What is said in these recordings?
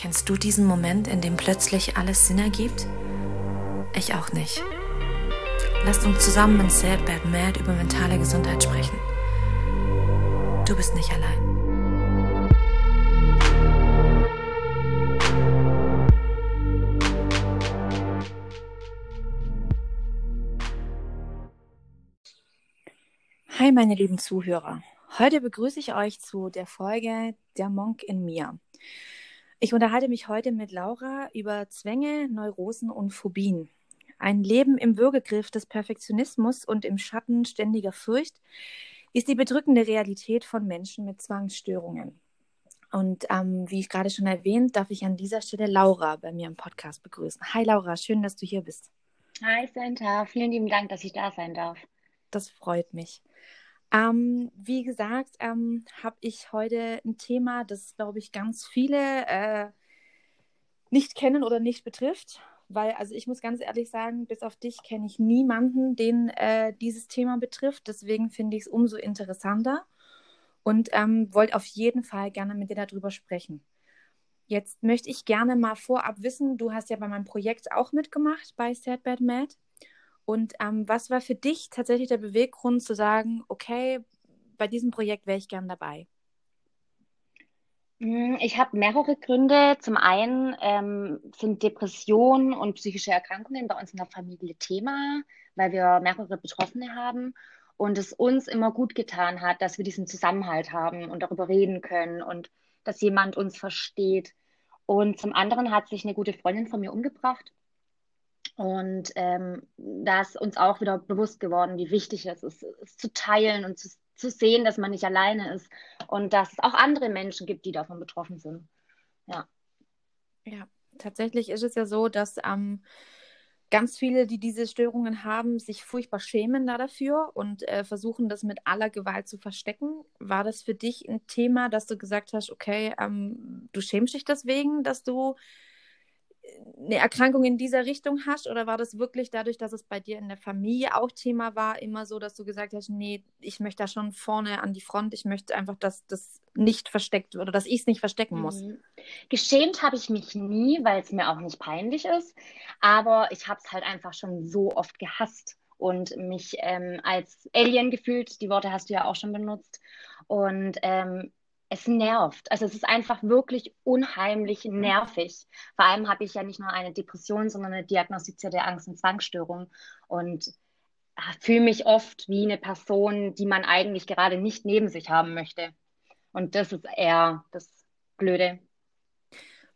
Kennst du diesen Moment, in dem plötzlich alles Sinn ergibt? Ich auch nicht. Lasst uns zusammen in Sad Bad Mad über mentale Gesundheit sprechen. Du bist nicht allein. Hi, meine lieben Zuhörer. Heute begrüße ich euch zu der Folge Der Monk in mir. Ich unterhalte mich heute mit Laura über Zwänge, Neurosen und Phobien. Ein Leben im Würgegriff des Perfektionismus und im Schatten ständiger Furcht ist die bedrückende Realität von Menschen mit Zwangsstörungen. Und ähm, wie ich gerade schon erwähnt, darf ich an dieser Stelle Laura bei mir im Podcast begrüßen. Hi Laura, schön, dass du hier bist. Hi Santa, vielen lieben Dank, dass ich da sein darf. Das freut mich. Ähm, wie gesagt, ähm, habe ich heute ein Thema, das, glaube ich, ganz viele äh, nicht kennen oder nicht betrifft. Weil, also ich muss ganz ehrlich sagen, bis auf dich kenne ich niemanden, den äh, dieses Thema betrifft. Deswegen finde ich es umso interessanter und ähm, wollte auf jeden Fall gerne mit dir darüber sprechen. Jetzt möchte ich gerne mal vorab wissen, du hast ja bei meinem Projekt auch mitgemacht bei Sad Bad Mad. Und ähm, was war für dich tatsächlich der Beweggrund zu sagen, okay, bei diesem Projekt wäre ich gern dabei? Hm, ich habe mehrere Gründe. Zum einen ähm, sind Depressionen und psychische Erkrankungen bei uns in der Familie Thema, weil wir mehrere Betroffene haben und es uns immer gut getan hat, dass wir diesen Zusammenhalt haben und darüber reden können und dass jemand uns versteht. Und zum anderen hat sich eine gute Freundin von mir umgebracht und ähm, da ist uns auch wieder bewusst geworden, wie wichtig es ist, es zu teilen und zu, zu sehen, dass man nicht alleine ist und dass es auch andere Menschen gibt, die davon betroffen sind. Ja. Ja, tatsächlich ist es ja so, dass ähm, ganz viele, die diese Störungen haben, sich furchtbar schämen da dafür und äh, versuchen, das mit aller Gewalt zu verstecken. War das für dich ein Thema, dass du gesagt hast, okay, ähm, du schämst dich deswegen, dass du eine Erkrankung in dieser Richtung hast oder war das wirklich dadurch, dass es bei dir in der Familie auch Thema war, immer so, dass du gesagt hast, nee, ich möchte da schon vorne an die Front, ich möchte einfach, dass das nicht versteckt wird oder dass ich es nicht verstecken muss? Mhm. Geschämt habe ich mich nie, weil es mir auch nicht peinlich ist, aber ich habe es halt einfach schon so oft gehasst und mich ähm, als Alien gefühlt, die Worte hast du ja auch schon benutzt und ähm, es nervt. Also es ist einfach wirklich unheimlich mhm. nervig. Vor allem habe ich ja nicht nur eine Depression, sondern eine diagnostizierte Angst- und Zwangsstörung und ah, fühle mich oft wie eine Person, die man eigentlich gerade nicht neben sich haben möchte. Und das ist eher das Blöde.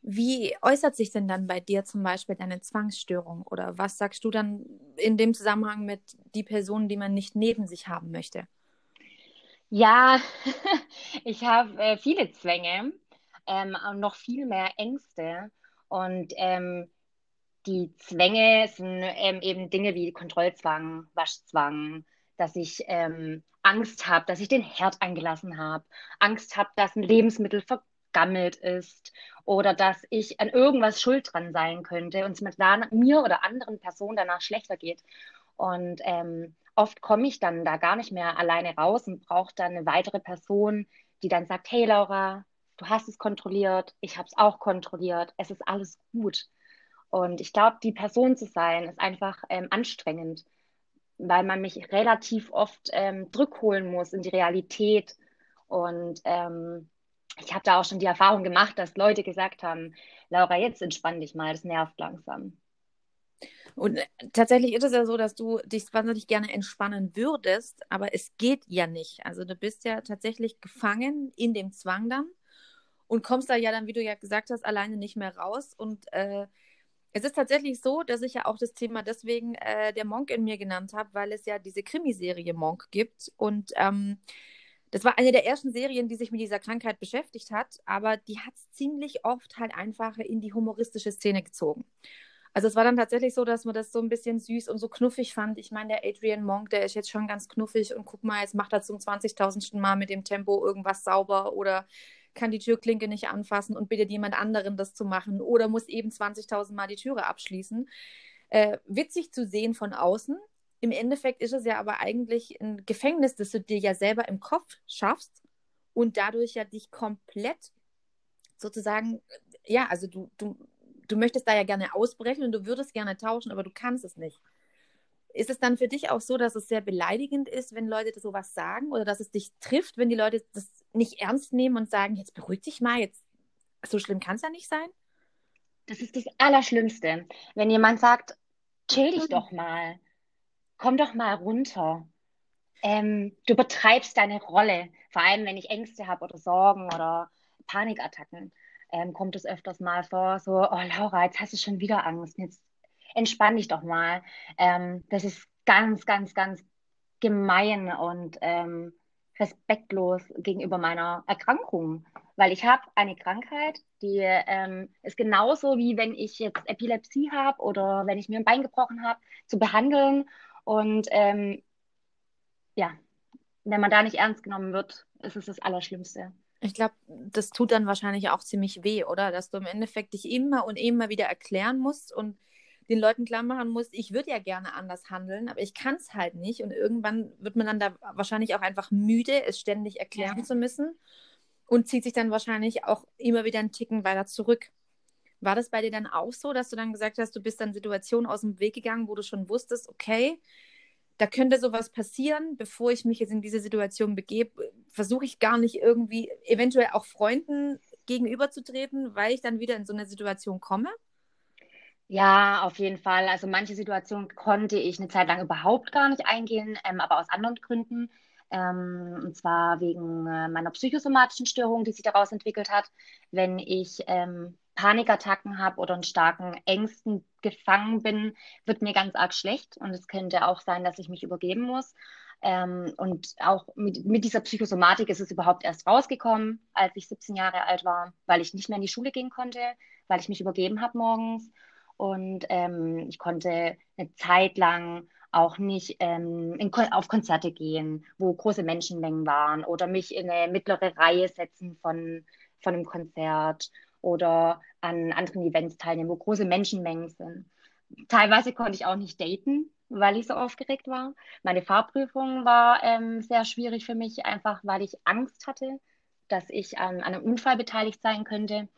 Wie äußert sich denn dann bei dir zum Beispiel deine Zwangsstörung? Oder was sagst du dann in dem Zusammenhang mit die Personen, die man nicht neben sich haben möchte? Ja, ich habe äh, viele Zwänge ähm, und noch viel mehr Ängste. Und ähm, die Zwänge sind ähm, eben Dinge wie Kontrollzwang, Waschzwang, dass ich ähm, Angst habe, dass ich den Herd angelassen habe, Angst habe, dass ein Lebensmittel vergammelt ist oder dass ich an irgendwas schuld dran sein könnte und es mit mir oder anderen Personen danach schlechter geht. Und ähm, oft komme ich dann da gar nicht mehr alleine raus und brauche dann eine weitere Person, die dann sagt, hey Laura, du hast es kontrolliert, ich habe es auch kontrolliert, es ist alles gut. Und ich glaube, die Person zu sein, ist einfach ähm, anstrengend, weil man mich relativ oft ähm, zurückholen muss in die Realität. Und ähm, ich habe da auch schon die Erfahrung gemacht, dass Leute gesagt haben, Laura, jetzt entspann dich mal, das nervt langsam. Und äh, tatsächlich ist es ja so, dass du dich wahnsinnig gerne entspannen würdest, aber es geht ja nicht. Also du bist ja tatsächlich gefangen in dem Zwang dann und kommst da ja dann, wie du ja gesagt hast, alleine nicht mehr raus. Und äh, es ist tatsächlich so, dass ich ja auch das Thema deswegen äh, der Monk in mir genannt habe, weil es ja diese Krimiserie Monk gibt. Und ähm, das war eine der ersten Serien, die sich mit dieser Krankheit beschäftigt hat, aber die hat es ziemlich oft halt einfach in die humoristische Szene gezogen. Also es war dann tatsächlich so, dass man das so ein bisschen süß und so knuffig fand. Ich meine, der Adrian Monk, der ist jetzt schon ganz knuffig und guck mal, jetzt macht er zum 20.000. Mal mit dem Tempo irgendwas sauber oder kann die Türklinke nicht anfassen und bittet jemand anderen das zu machen oder muss eben 20.000 Mal die Türe abschließen. Äh, witzig zu sehen von außen. Im Endeffekt ist es ja aber eigentlich ein Gefängnis, das du dir ja selber im Kopf schaffst und dadurch ja dich komplett sozusagen ja, also du, du, du möchtest da ja gerne ausbrechen und du würdest gerne tauschen, aber du kannst es nicht. Ist es dann für dich auch so, dass es sehr beleidigend ist, wenn Leute sowas sagen oder dass es dich trifft, wenn die Leute das nicht ernst nehmen und sagen, jetzt beruhig dich mal, jetzt so schlimm kann es ja nicht sein? Das ist das Allerschlimmste, wenn jemand sagt, chill dich doch mal, komm doch mal runter. Ähm, du betreibst deine Rolle, vor allem wenn ich Ängste habe oder Sorgen oder Panikattacken, ähm, kommt es öfters mal vor, so, oh Laura, jetzt hast du schon wieder Angst, jetzt entspann dich doch mal. Ähm, das ist ganz, ganz, ganz gemein und ähm, respektlos gegenüber meiner Erkrankung, weil ich habe eine Krankheit, die ähm, ist genauso wie wenn ich jetzt Epilepsie habe oder wenn ich mir ein Bein gebrochen habe, zu behandeln. Und ähm, ja, wenn man da nicht ernst genommen wird, ist es das Allerschlimmste. Ich glaube, das tut dann wahrscheinlich auch ziemlich weh, oder? Dass du im Endeffekt dich immer und immer wieder erklären musst und den Leuten klar machen muss, ich würde ja gerne anders handeln, aber ich kann es halt nicht. Und irgendwann wird man dann da wahrscheinlich auch einfach müde, es ständig erklären ja. zu müssen und zieht sich dann wahrscheinlich auch immer wieder einen Ticken weiter zurück. War das bei dir dann auch so, dass du dann gesagt hast, du bist dann Situationen aus dem Weg gegangen, wo du schon wusstest, okay, da könnte sowas passieren, bevor ich mich jetzt in diese Situation begebe, versuche ich gar nicht irgendwie eventuell auch Freunden gegenüberzutreten, weil ich dann wieder in so eine Situation komme? Ja, auf jeden Fall. Also manche Situationen konnte ich eine Zeit lang überhaupt gar nicht eingehen, ähm, aber aus anderen Gründen. Ähm, und zwar wegen äh, meiner psychosomatischen Störung, die sich daraus entwickelt hat. Wenn ich ähm, Panikattacken habe oder in starken Ängsten gefangen bin, wird mir ganz arg schlecht. Und es könnte auch sein, dass ich mich übergeben muss. Ähm, und auch mit, mit, dieser Psychosomatik ist es überhaupt erst rausgekommen, als ich 17 Jahre alt war, weil ich nicht mehr in die Schule gehen konnte, weil ich mich übergeben habe morgens. Und ähm, ich konnte eine Zeit lang auch nicht ähm, in, auf Konzerte gehen, wo große Menschenmengen waren oder mich in eine mittlere Reihe setzen von, von einem Konzert oder an anderen Events teilnehmen, wo große Menschenmengen sind. Teilweise konnte ich auch nicht daten, weil ich so aufgeregt war. Meine Fahrprüfung war ähm, sehr schwierig für mich, einfach weil ich Angst hatte, dass ich an, an einem Unfall beteiligt sein könnte.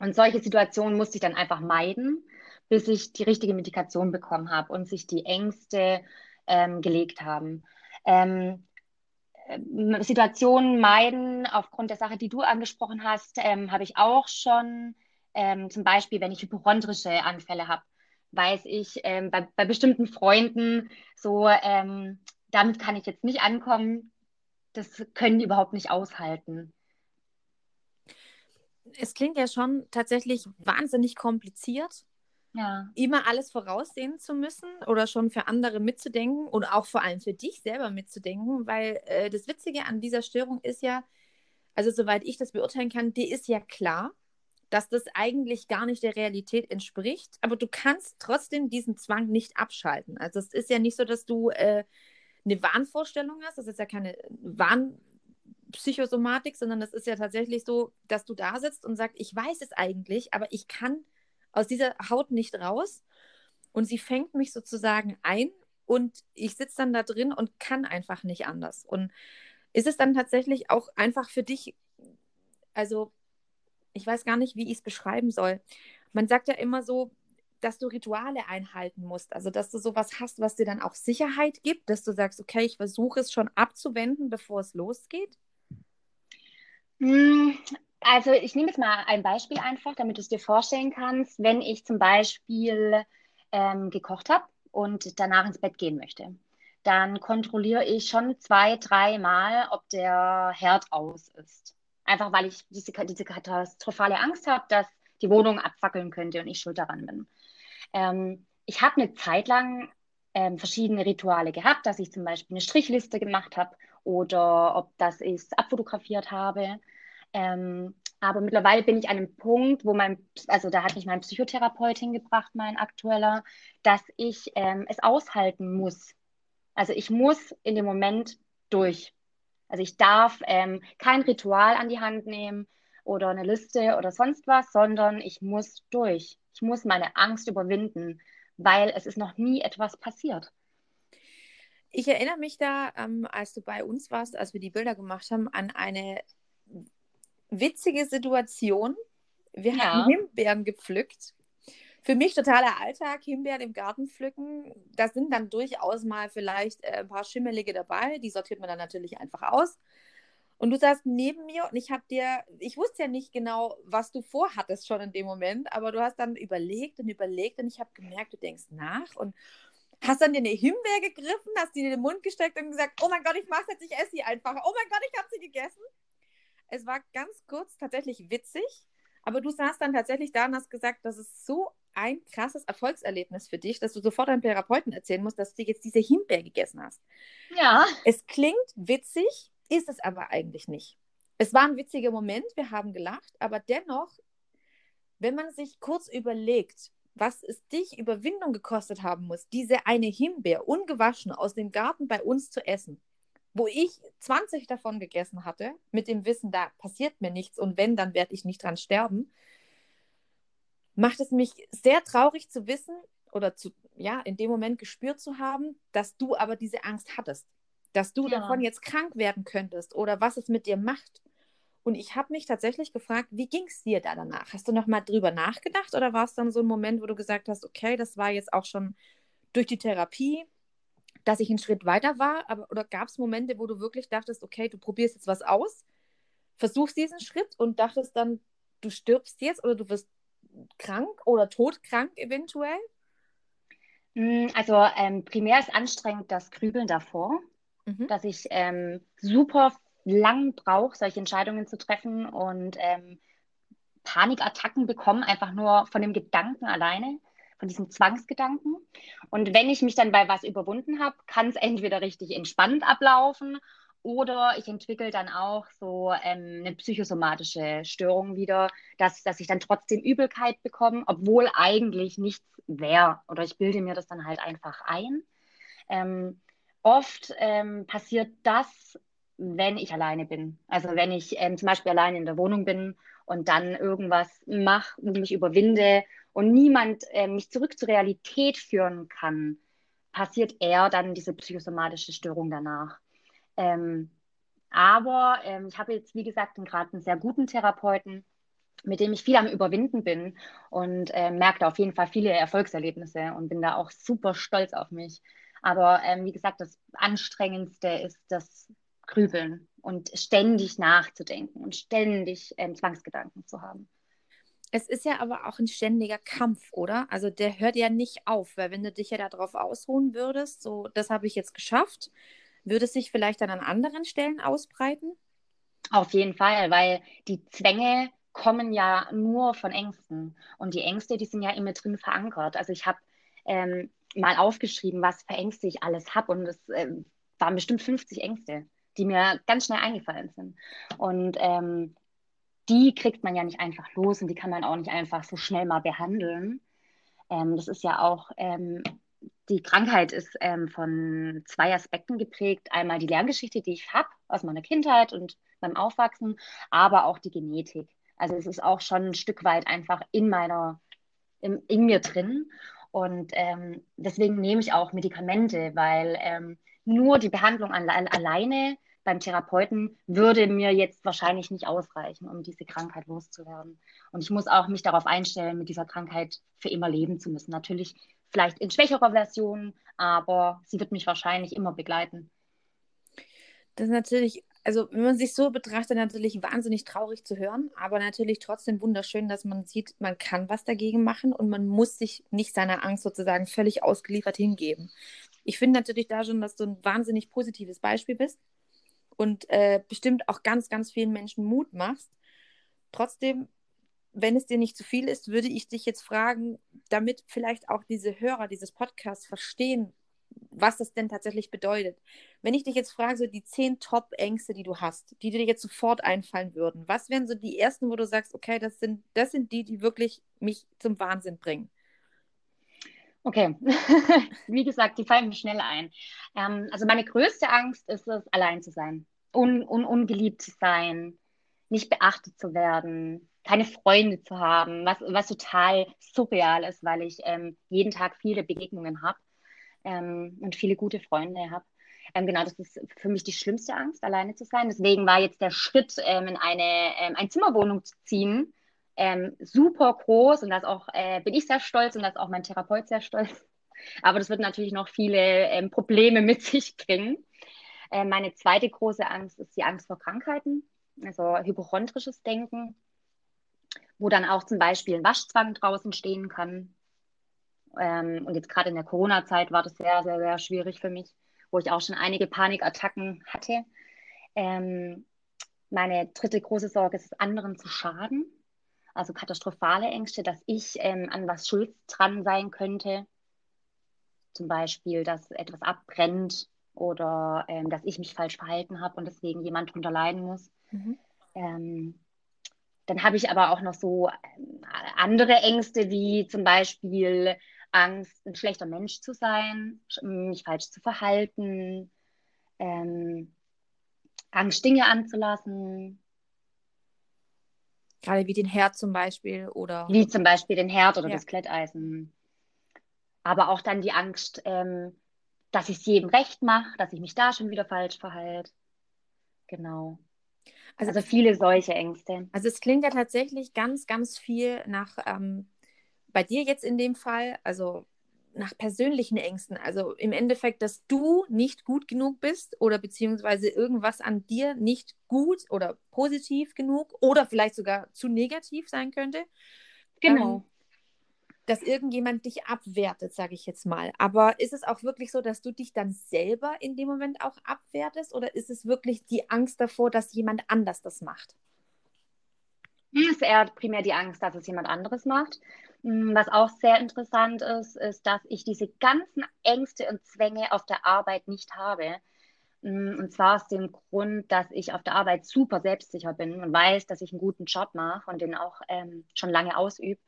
Und solche Situationen musste ich dann einfach meiden, bis ich die richtige Medikation bekommen habe und sich die Ängste ähm, gelegt haben. Ähm, ähm, Situationen meiden aufgrund der Sache, die du angesprochen hast, ähm, habe ich auch schon. Ähm, zum Beispiel, wenn ich hypochondrische Anfälle habe, weiß ich ähm, bei, bei, bestimmten Freunden so, ähm, damit kann ich jetzt nicht ankommen. Das können die überhaupt nicht aushalten es klingt ja schon tatsächlich wahnsinnig kompliziert. Ja. Immer alles voraussehen zu müssen oder schon für andere mitzudenken und auch vor allem für dich selber mitzudenken, weil äh, das Witzige an dieser Störung ist ja, also soweit ich das beurteilen kann, dir ist ja klar, dass das eigentlich gar nicht der Realität entspricht, aber du kannst trotzdem diesen Zwang nicht abschalten. Also es ist ja nicht so, dass du äh, eine Wahnvorstellung hast, das ist ja keine Wahn Psychosomatik, sondern das ist ja tatsächlich so, dass du da sitzt und sagst, ich weiß es eigentlich, aber ich kann aus dieser Haut nicht raus. Und sie fängt mich sozusagen ein und ich sitze dann da drin und kann einfach nicht anders. Und ist es dann tatsächlich auch einfach für dich, also ich weiß gar nicht, wie ich es beschreiben soll. Man sagt ja immer so, dass du Rituale einhalten musst. Also, dass du sowas hast, was dir dann auch Sicherheit gibt, dass du sagst, okay, ich versuche es schon abzuwenden, bevor es losgeht. Also ich nehme jetzt mal ein Beispiel einfach, damit du es dir vorstellen kannst. Wenn ich zum Beispiel ähm, gekocht habe und danach ins Bett gehen möchte, dann kontrolliere ich schon zwei, dreimal, ob der Herd aus ist. Einfach weil ich diese, diese katastrophale Angst habe, dass die Wohnung abfackeln könnte und ich schuld daran bin. Ähm, ich habe eine Zeit lang ähm, verschiedene Rituale gehabt, dass ich zum Beispiel eine Strichliste gemacht habe oder ob das ich abfotografiert habe. Ähm, aber mittlerweile bin ich an einem Punkt, wo mein, also da hat mich mein Psychotherapeut hingebracht, mein aktueller, dass ich ähm, es aushalten muss. Also ich muss in dem Moment durch. Also ich darf ähm, kein Ritual an die Hand nehmen oder eine Liste oder sonst was, sondern ich muss durch. Ich muss meine Angst überwinden, weil es ist noch nie etwas passiert. Ich erinnere mich da, ähm, als du bei uns warst, als wir die Bilder gemacht haben, an eine witzige Situation. Wir ja. haben Himbeeren gepflückt. Für mich totaler Alltag, Himbeeren im Garten pflücken. Da sind dann durchaus mal vielleicht äh, ein paar Schimmelige dabei. Die sortiert man dann natürlich einfach aus. Und du saßt neben mir und ich habe dir, ich wusste ja nicht genau, was du vorhattest schon in dem Moment, aber du hast dann überlegt und überlegt und ich habe gemerkt, du denkst nach und hast dann dir eine Himbeere gegriffen, hast die in den Mund gesteckt und gesagt, oh mein Gott, ich mach's jetzt, ich esse sie einfach. Oh mein Gott, ich habe sie gegessen. Es war ganz kurz tatsächlich witzig, aber du saßt dann tatsächlich da und hast gesagt, das ist so ein krasses Erfolgserlebnis für dich, dass du sofort deinem Therapeuten erzählen musst, dass du jetzt diese Himbeere gegessen hast. Ja. Es klingt witzig, ist es aber eigentlich nicht. Es war ein witziger Moment, wir haben gelacht, aber dennoch, wenn man sich kurz überlegt, was es dich Überwindung gekostet haben muss, diese eine Himbeer ungewaschen aus dem Garten bei uns zu essen, wo ich 20 davon gegessen hatte, mit dem Wissen, da passiert mir nichts und wenn, dann werde ich nicht dran sterben, macht es mich sehr traurig zu wissen oder zu, ja, in dem Moment gespürt zu haben, dass du aber diese Angst hattest dass du ja. davon jetzt krank werden könntest oder was es mit dir macht. Und ich habe mich tatsächlich gefragt, wie ging es dir da danach? Hast du noch mal drüber nachgedacht oder war es dann so ein Moment, wo du gesagt hast, okay, das war jetzt auch schon durch die Therapie, dass ich einen Schritt weiter war? Aber, oder gab es Momente, wo du wirklich dachtest, okay, du probierst jetzt was aus, versuchst diesen Schritt und dachtest dann, du stirbst jetzt oder du wirst krank oder todkrank eventuell? Hm, also ähm, primär ist anstrengend das Grübeln davor mhm. dass ich ähm, super lang brauche, solche Entscheidungen zu treffen und ähm, Panikattacken bekomme, einfach nur von dem Gedanken alleine, von diesem Zwangsgedanken. Und wenn ich mich dann bei was überwunden habe, kann es entweder richtig entspannt ablaufen oder ich entwickle dann auch so ähm, eine psychosomatische Störung wieder, dass, dass ich dann trotzdem Übelkeit bekomme, obwohl eigentlich nichts wäre. Oder ich bilde mir das dann halt einfach ein. Ähm, oft ähm, passiert das, wenn ich alleine bin. Also wenn ich ähm, zum Beispiel alleine in der Wohnung bin und dann irgendwas mache und mich überwinde und niemand äh, mich zurück zur Realität führen kann, passiert eher dann diese psychosomatische Störung danach. Ähm, aber ähm, ich habe jetzt, wie gesagt, gerade einen sehr guten Therapeuten, mit dem ich viel am Überwinden bin und äh, merke da auf jeden Fall viele Erfolgserlebnisse und bin da auch super stolz auf mich. Aber ähm, wie gesagt, das Anstrengendste ist das Grübeln und ständig nachzudenken und ständig ähm, Zwangsgedanken zu haben. Es ist ja aber auch ein ständiger Kampf, oder? Also der hört ja nicht auf, weil wenn du dich ja darauf ausruhen würdest, so, das habe ich jetzt geschafft, würde es sich vielleicht dann an anderen Stellen ausbreiten? Auf jeden Fall, weil die Zwänge kommen ja nur von Ängsten. Und die Ängste, die sind ja immer drin verankert. Also ich habe ähm, mal aufgeschrieben, was für Ängste ich alles habe. Und es äh, waren bestimmt 50 Ängste, die mir ganz schnell eingefallen sind. Und ähm, die kriegt man ja nicht einfach los und die kann man auch nicht einfach so schnell mal behandeln. Ähm, das ist ja auch, ähm, die Krankheit ist ähm, von zwei Aspekten geprägt. Einmal die Lerngeschichte, die ich habe aus meiner Kindheit und beim Aufwachsen, aber auch die Genetik. Also es ist auch schon ein Stück weit einfach in meiner, in, in mir drin. Und ähm, deswegen nehme ich auch Medikamente, weil ähm, nur die Behandlung an, alleine beim Therapeuten würde mir jetzt wahrscheinlich nicht ausreichen, um diese Krankheit loszuwerden. Und ich muss auch mich darauf einstellen, mit dieser Krankheit für immer leben zu müssen. Natürlich vielleicht in schwächerer Version, aber sie wird mich wahrscheinlich immer begleiten. Das ist natürlich also wenn man sich so betrachtet, natürlich wahnsinnig traurig zu hören, aber natürlich trotzdem wunderschön, dass man sieht, man kann was dagegen machen und man muss sich nicht seiner Angst sozusagen völlig ausgeliefert hingeben. Ich finde natürlich da schon, dass du ein wahnsinnig positives Beispiel bist und äh, bestimmt auch ganz, ganz vielen Menschen Mut machst. Trotzdem, wenn es dir nicht zu viel ist, würde ich dich jetzt fragen, damit vielleicht auch diese Hörer dieses Podcasts verstehen, was das denn tatsächlich bedeutet. Wenn ich dich jetzt frage, so die zehn Top-Ängste, die du hast, die dir jetzt sofort einfallen würden, was wären so die ersten, wo du sagst, okay, das sind, das sind die, die wirklich mich zum Wahnsinn bringen? Okay, wie gesagt, die fallen mir schnell ein. Ähm, also meine größte Angst ist es, allein zu sein, un, un, ungeliebt zu sein, nicht beachtet zu werden, keine Freunde zu haben, was, was total surreal ist, weil ich ähm, jeden Tag viele Begegnungen habe ähm, und viele gute Freunde habe. Ähm, genau, das ist für mich die schlimmste Angst, alleine zu sein. Deswegen war jetzt der Schritt, ähm, in eine ähm, Einzimmerwohnung zu ziehen, ähm, super groß und das auch äh, bin ich sehr stolz und das auch mein Therapeut sehr stolz. Aber das wird natürlich noch viele ähm, Probleme mit sich bringen. Äh, meine zweite große Angst ist die Angst vor Krankheiten, also hypochondrisches Denken, wo dann auch zum Beispiel ein Waschzwang draußen stehen kann. Ähm, und jetzt gerade in der Corona-Zeit war das sehr, sehr, sehr schwierig für mich, wo ich auch schon einige Panikattacken hatte. Ähm, meine dritte große Sorge ist es, anderen zu schaden. Also katastrophale Ängste, dass ich ähm, an was schuld dran sein könnte. Zum Beispiel, dass etwas abbrennt oder ähm, dass ich mich falsch verhalten habe und deswegen jemand drunter leiden muss. Mhm. Ähm, dann habe ich aber auch noch so ähm, andere Ängste, wie zum Beispiel Angst, ein schlechter Mensch zu sein, mich falsch zu verhalten, ähm, Angst, Dinge anzulassen. Gerade wie den Herd zum Beispiel oder. Wie zum Beispiel den Herd oder ja. das Kletteisen. Aber auch dann die Angst, ähm, dass ich es jedem recht mache, dass ich mich da schon wieder falsch verhalte. Genau. Also, also, viele solche Ängste. Also es klingt ja tatsächlich ganz, ganz viel nach, ähm, bei dir jetzt in dem Fall, also nach persönlichen Ängsten. Also im Endeffekt, dass du nicht gut genug bist oder beziehungsweise irgendwas an dir nicht gut oder positiv genug oder vielleicht sogar zu negativ sein könnte. Genau. Ähm, dass irgendjemand dich abwertet, sage ich jetzt mal. Aber ist es auch wirklich so, dass du dich dann selber in dem Moment auch abwertest oder ist es wirklich die Angst davor, dass jemand anders das macht? Es ist eher primär die Angst, dass es jemand anderes macht. Mm, was auch sehr interessant ist, ist, dass ich diese ganzen Ängste und Zwänge auf der Arbeit nicht habe. Mm, und zwar aus dem Grund, dass ich auf der Arbeit super selbstsicher bin und weiß, dass ich einen guten Job mache und den auch ähm, schon lange ausübe.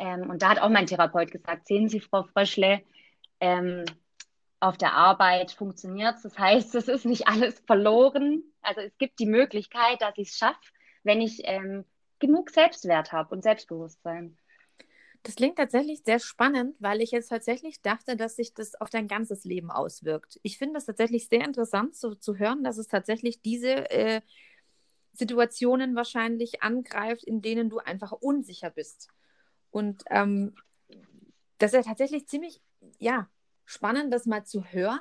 Ähm, und da hat auch mein Therapeut gesagt, sehen Sie, Frau Fröschle, ähm, auf der Arbeit funktioniert es. Das heißt, es ist nicht alles verloren. Also es gibt die Möglichkeit, dass ich es schaffe, wenn ich ähm, genug Selbstwert habe und Selbstbewusstsein. Das klingt tatsächlich sehr spannend, weil ich jetzt tatsächlich dachte, dass sich das auf dein ganzes Leben auswirkt. Ich finde es tatsächlich sehr interessant so, zu hören, dass es tatsächlich diese äh, Situationen wahrscheinlich angreift, in denen du einfach unsicher bist. Und ähm, das ist ja tatsächlich ziemlich, ja, spannend, das mal zu hören,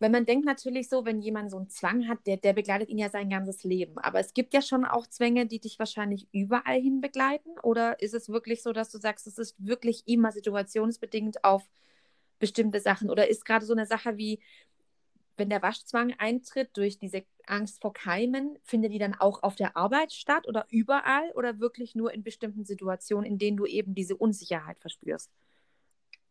weil man denkt natürlich so, wenn jemand so einen Zwang hat, der, der begleitet ihn ja sein ganzes Leben. Aber es gibt ja schon auch Zwänge, die dich wahrscheinlich überall hin begleiten. Oder ist es wirklich so, dass du sagst, es ist wirklich immer situationsbedingt auf bestimmte Sachen? Oder ist gerade so eine Sache wie, wenn der Waschzwang eintritt durch diese Angst vor Keimen, findet die dann auch auf der Arbeit statt oder überall oder wirklich nur in bestimmten Situationen, in denen du eben diese Unsicherheit verspürst?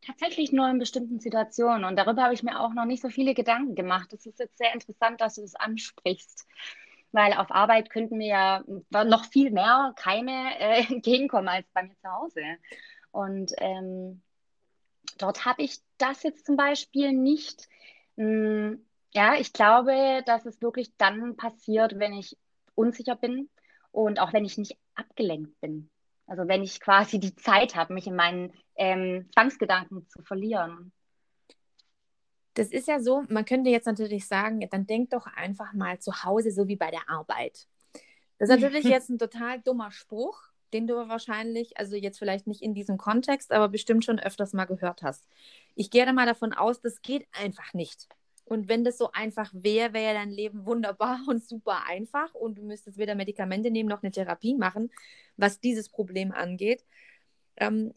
Tatsächlich nur in bestimmten Situationen. Und darüber habe ich mir auch noch nicht so viele Gedanken gemacht. Es ist jetzt sehr interessant, dass du das ansprichst. Weil auf Arbeit könnten mir ja noch viel mehr Keime äh, entgegenkommen als bei mir zu Hause. Und ähm, dort habe ich das jetzt zum Beispiel nicht. Hm, ja, ich glaube, dass es wirklich dann passiert, wenn ich unsicher bin und auch wenn ich nicht abgelenkt bin. Also wenn ich quasi die Zeit habe, mich in meinen ähm, Zwangsgedanken zu verlieren. Das ist ja so, man könnte jetzt natürlich sagen, dann denk doch einfach mal zu Hause, so wie bei der Arbeit. Das ist natürlich jetzt ein total dummer Spruch, den du wahrscheinlich, also jetzt vielleicht nicht in diesem Kontext, aber bestimmt schon öfters mal gehört hast. Ich gehe da mal davon aus, das geht einfach nicht. Und wenn das so einfach wäre, wäre dein Leben wunderbar und super einfach und du müsstest weder Medikamente nehmen noch eine Therapie machen, was dieses Problem angeht. Ähm,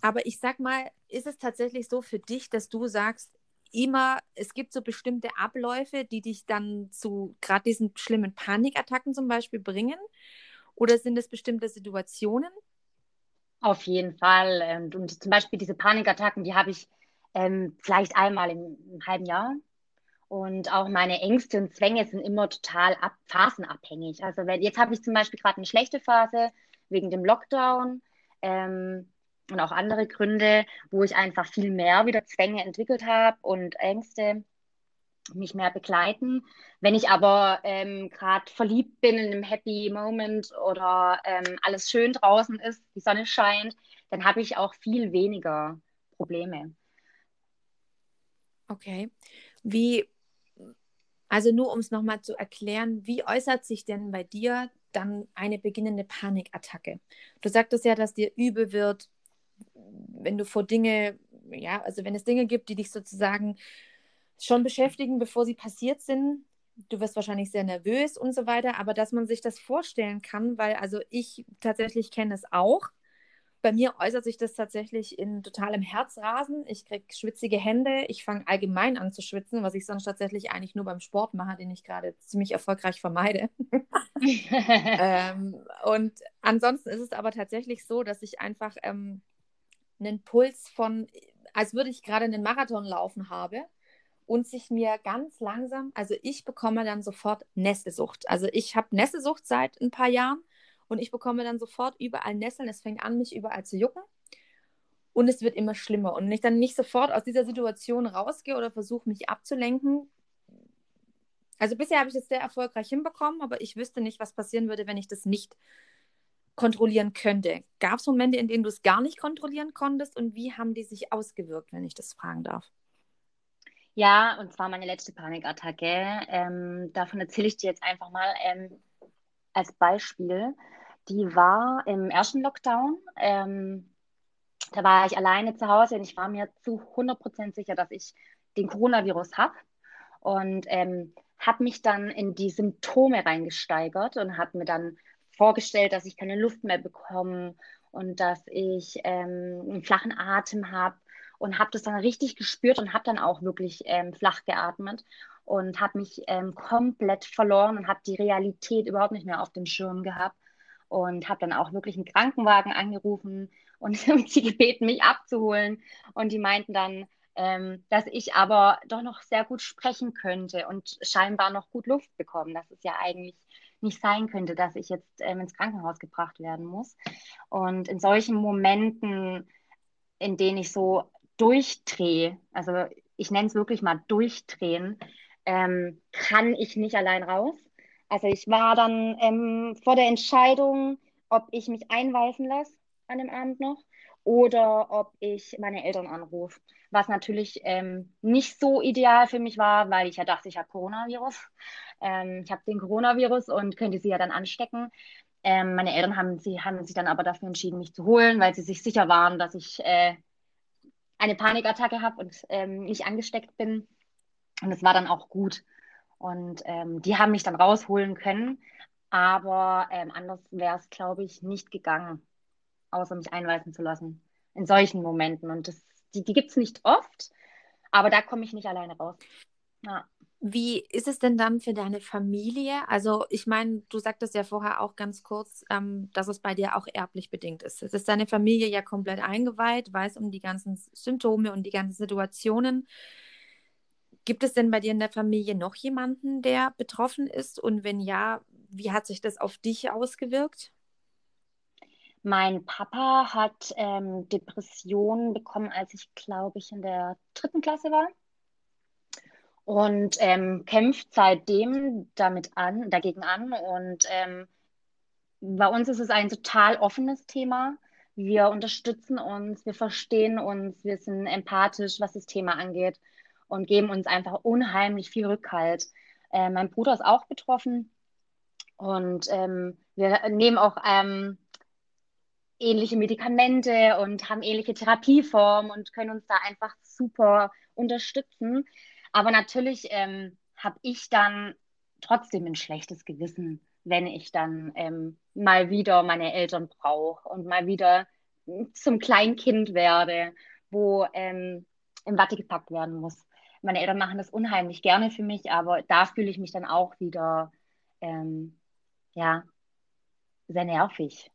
aber ich sag mal, ist es tatsächlich so für dich, dass du sagst, immer, es gibt so bestimmte Abläufe, die dich dann zu gerade diesen schlimmen Panikattacken zum Beispiel bringen? Oder sind es bestimmte Situationen? Auf jeden Fall. Und, und zum Beispiel diese Panikattacken, die habe ich ähm, vielleicht einmal im, im, halben Jahr. Und auch meine Ängste und Zwänge sind immer total ab, phasenabhängig. Also wenn, jetzt habe ich zum Beispiel gerade eine schlechte Phase wegen dem Lockdown ähm, und auch andere Gründe, wo ich einfach viel mehr wieder Zwänge entwickelt habe und Ängste mich mehr begleiten. Wenn ich aber ähm, gerade verliebt bin in einem Happy Moment oder ähm, alles schön draußen ist, die Sonne scheint, dann habe ich auch viel weniger Probleme. Okay. Wie, also nur um es nochmal zu erklären, wie äußert sich denn bei dir dann eine beginnende Panikattacke. Du sagtest ja, dass dir übel wird, wenn du vor Dinge, ja, also wenn es Dinge gibt, die dich sozusagen schon beschäftigen, bevor sie passiert sind. Du wirst wahrscheinlich sehr nervös und so weiter, aber dass man sich das vorstellen kann, weil also ich tatsächlich kenne es auch. Bei mir äußert sich das tatsächlich in totalem Herzrasen. Ich kriege schwitzige Hände. Ich fange allgemein an zu schwitzen, was ich sonst tatsächlich eigentlich nur beim Sport mache, den ich gerade ziemlich erfolgreich vermeide. ähm, und ansonsten ist es aber tatsächlich so, dass ich einfach ähm, einen Puls von, als würde ich gerade einen Marathon laufen habe und sich mir ganz langsam, also ich bekomme dann sofort Nesselsucht. Also ich habe Nesselsucht seit ein paar Jahren und ich bekomme dann sofort überall Nesseln. Es fängt an, mich überall zu jucken. Und es wird immer schlimmer. Und wenn ich dann nicht sofort aus dieser Situation rausgehe oder versuche, mich abzulenken, also bisher habe ich das sehr erfolgreich hinbekommen, aber ich wüsste nicht, was passieren würde, wenn ich das nicht kontrollieren könnte. Gab es Momente, in denen du es gar nicht kontrollieren konntest und wie haben die sich ausgewirkt, wenn ich das fragen darf? Ja, und zwar meine letzte Panikattacke. Ähm, davon erzähle ich dir jetzt einfach mal ähm, als Beispiel. Die war im ersten Lockdown. Ähm, da war ich alleine zu Hause und ich war mir zu 100% sicher, dass ich den Coronavirus habe. Und ähm, habe mich dann in die Symptome reingesteigert und habe mir dann vorgestellt, dass ich keine Luft mehr bekomme und dass ich ähm, einen flachen Atem habe und habe das dann richtig gespürt und habe dann auch wirklich ähm, flach geatmet und habe mich ähm, komplett verloren und habe die Realität überhaupt nicht mehr auf dem Schirm gehabt und habe dann auch wirklich einen Krankenwagen angerufen und sie gebeten, mich abzuholen und die meinten dann, ähm, dass ich aber doch noch sehr gut sprechen könnte und scheinbar noch gut Luft bekommen, dass es ja eigentlich nicht sein könnte, dass ich jetzt ähm, ins Krankenhaus gebracht werden muss. Und in solchen Momenten, in denen ich so durchdrehe, also ich nenne es wirklich mal durchdrehen, ähm, kann ich nicht allein raus. Also ich war dann ähm, vor der Entscheidung, ob ich mich einweisen lasse an dem Abend noch oder ob ich meine Eltern anrufe. Was natürlich ähm, nicht so ideal für mich war, weil ich ja dachte, ich habe Coronavirus. Ähm, ich habe den Coronavirus und könnte sie ja dann anstecken. Ähm, meine Eltern haben, sie, haben sich dann aber dafür entschieden, mich zu holen, weil sie sich sicher waren, dass ich äh, eine Panikattacke habe und ähm, nicht angesteckt bin. Und es war dann auch gut. Und ähm, die haben mich dann rausholen können. Aber ähm, anders wäre es, glaube ich, nicht gegangen, außer mich einweisen zu lassen. In solchen Momenten. Und das, die, die gibt es nicht oft, aber da komme ich nicht alleine raus. Ja. Wie ist es denn dann für deine Familie? Also, ich meine, du sagtest ja vorher auch ganz kurz, ähm, dass es bei dir auch erblich bedingt ist. Es ist deine Familie ja komplett eingeweiht, weiß um die ganzen Symptome und die ganzen Situationen. Gibt es denn bei dir in der Familie noch jemanden, der betroffen ist? Und wenn ja, wie hat sich das auf dich ausgewirkt? Mein Papa hat ähm, Depressionen bekommen, als ich, glaube ich, in der dritten Klasse war und ähm, kämpft seitdem damit an, dagegen an. Und ähm, bei uns ist es ein total offenes Thema. Wir unterstützen uns, wir verstehen uns, wir sind empathisch, was das Thema angeht und geben uns einfach unheimlich viel Rückhalt. Äh, mein Bruder ist auch betroffen und ähm, wir nehmen auch ähm, ähnliche Medikamente und haben ähnliche Therapieformen und können uns da einfach super unterstützen. Aber natürlich ähm, habe ich dann trotzdem ein schlechtes Gewissen, wenn ich dann ähm, mal wieder meine Eltern brauche und mal wieder zum Kleinkind werde, wo ähm, im Watte gepackt werden muss. Meine Eltern machen das unheimlich gerne für mich, aber da fühle ich mich dann auch wieder, ähm, ja, sehr nervig.